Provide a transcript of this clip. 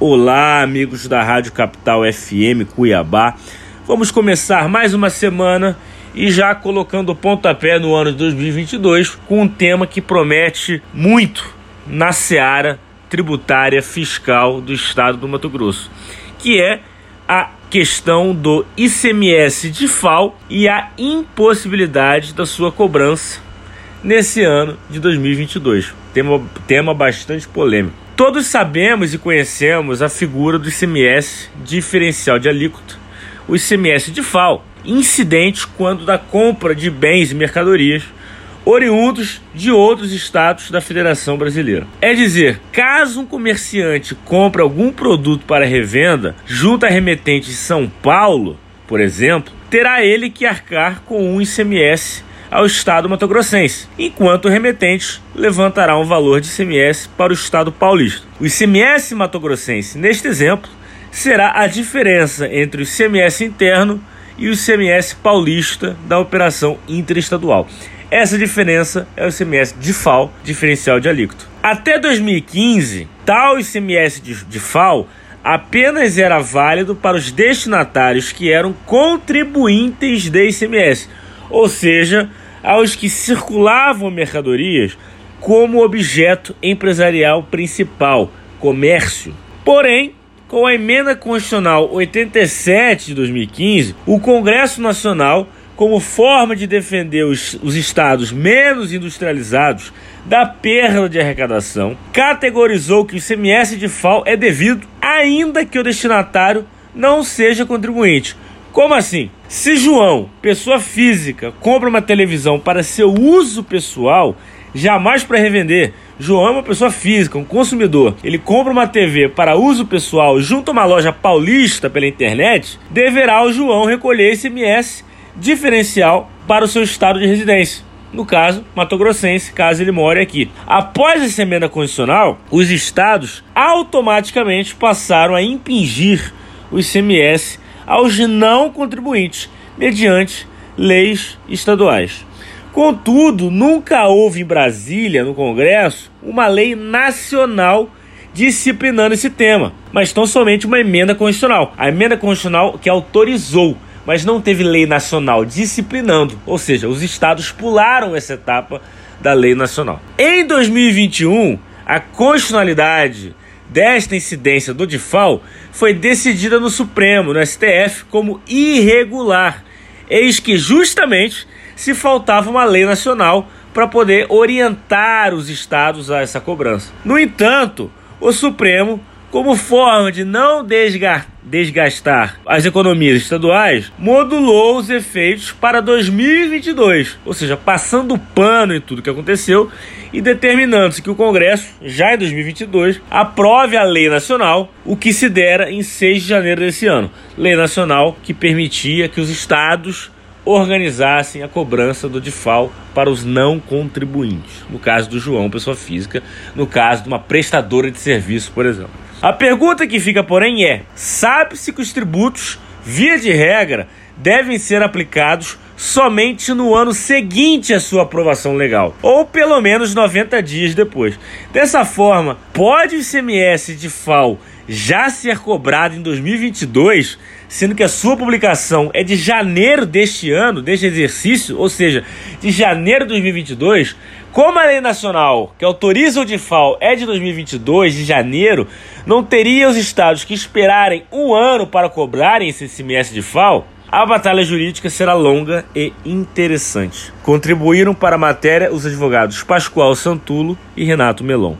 Olá, amigos da Rádio Capital FM Cuiabá. Vamos começar mais uma semana e já colocando o pontapé no ano de 2022 com um tema que promete muito na seara tributária fiscal do estado do Mato Grosso, que é a questão do ICMS de FAO e a impossibilidade da sua cobrança nesse ano de 2022. Tema, tema bastante polêmico. Todos sabemos e conhecemos a figura do ICMS diferencial de alíquota, o ICMS de FAO, incidente quando da compra de bens e mercadorias oriundos de outros estados da Federação Brasileira. É dizer, caso um comerciante compre algum produto para revenda junto a remetente de São Paulo, por exemplo, terá ele que arcar com um ICMS ao Estado matogrossense, enquanto o remetente levantará um valor de ICMS para o Estado paulista. O ICMS matogrossense, neste exemplo, será a diferença entre o ICMS interno e o ICMS paulista da operação interestadual. Essa diferença é o ICMS de FAO, diferencial de alíquota. Até 2015, tal ICMS de, FAO apenas era válido para os destinatários que eram contribuintes de ICMS, ou seja, aos que circulavam mercadorias como objeto empresarial principal, comércio. Porém, com a emenda constitucional 87 de 2015, o Congresso Nacional, como forma de defender os, os estados menos industrializados da perda de arrecadação, categorizou que o ICMS de FAO é devido, ainda que o destinatário não seja contribuinte como assim? Se João, pessoa física, compra uma televisão para seu uso pessoal, jamais para revender. João é uma pessoa física, um consumidor. Ele compra uma TV para uso pessoal junto a uma loja paulista pela internet, deverá o João recolher esse MS diferencial para o seu estado de residência. No caso, Mato Grossense, caso ele more aqui. Após essa emenda condicional, os estados automaticamente passaram a impingir o ICMS aos não contribuintes, mediante leis estaduais. Contudo, nunca houve em Brasília, no Congresso, uma lei nacional disciplinando esse tema, mas tão somente uma emenda constitucional. A emenda constitucional que autorizou, mas não teve lei nacional disciplinando, ou seja, os estados pularam essa etapa da lei nacional. Em 2021, a constitucionalidade desta incidência do DIFAL foi decidida no Supremo, no STF, como irregular. Eis que justamente se faltava uma lei nacional para poder orientar os estados a essa cobrança. No entanto, o Supremo como forma de não desgastar as economias estaduais, modulou os efeitos para 2022, ou seja, passando pano em tudo que aconteceu e determinando-se que o Congresso, já em 2022, aprove a lei nacional, o que se dera em 6 de janeiro desse ano. Lei nacional que permitia que os estados organizassem a cobrança do DIFAL para os não contribuintes. No caso do João, pessoa física, no caso de uma prestadora de serviço, por exemplo. A pergunta que fica, porém, é: sabe-se que os tributos, via de regra, devem ser aplicados somente no ano seguinte à sua aprovação legal, ou pelo menos 90 dias depois. Dessa forma, pode o ICMS de FAO já ser cobrado em 2022, sendo que a sua publicação é de janeiro deste ano, deste exercício, ou seja, de janeiro de 2022, como a lei nacional que autoriza o DIFAL é de 2022, de janeiro, não teria os estados que esperarem um ano para cobrarem esse ICMS de FAO? A batalha jurídica será longa e interessante. Contribuíram para a matéria os advogados Pascoal Santulo e Renato Melon.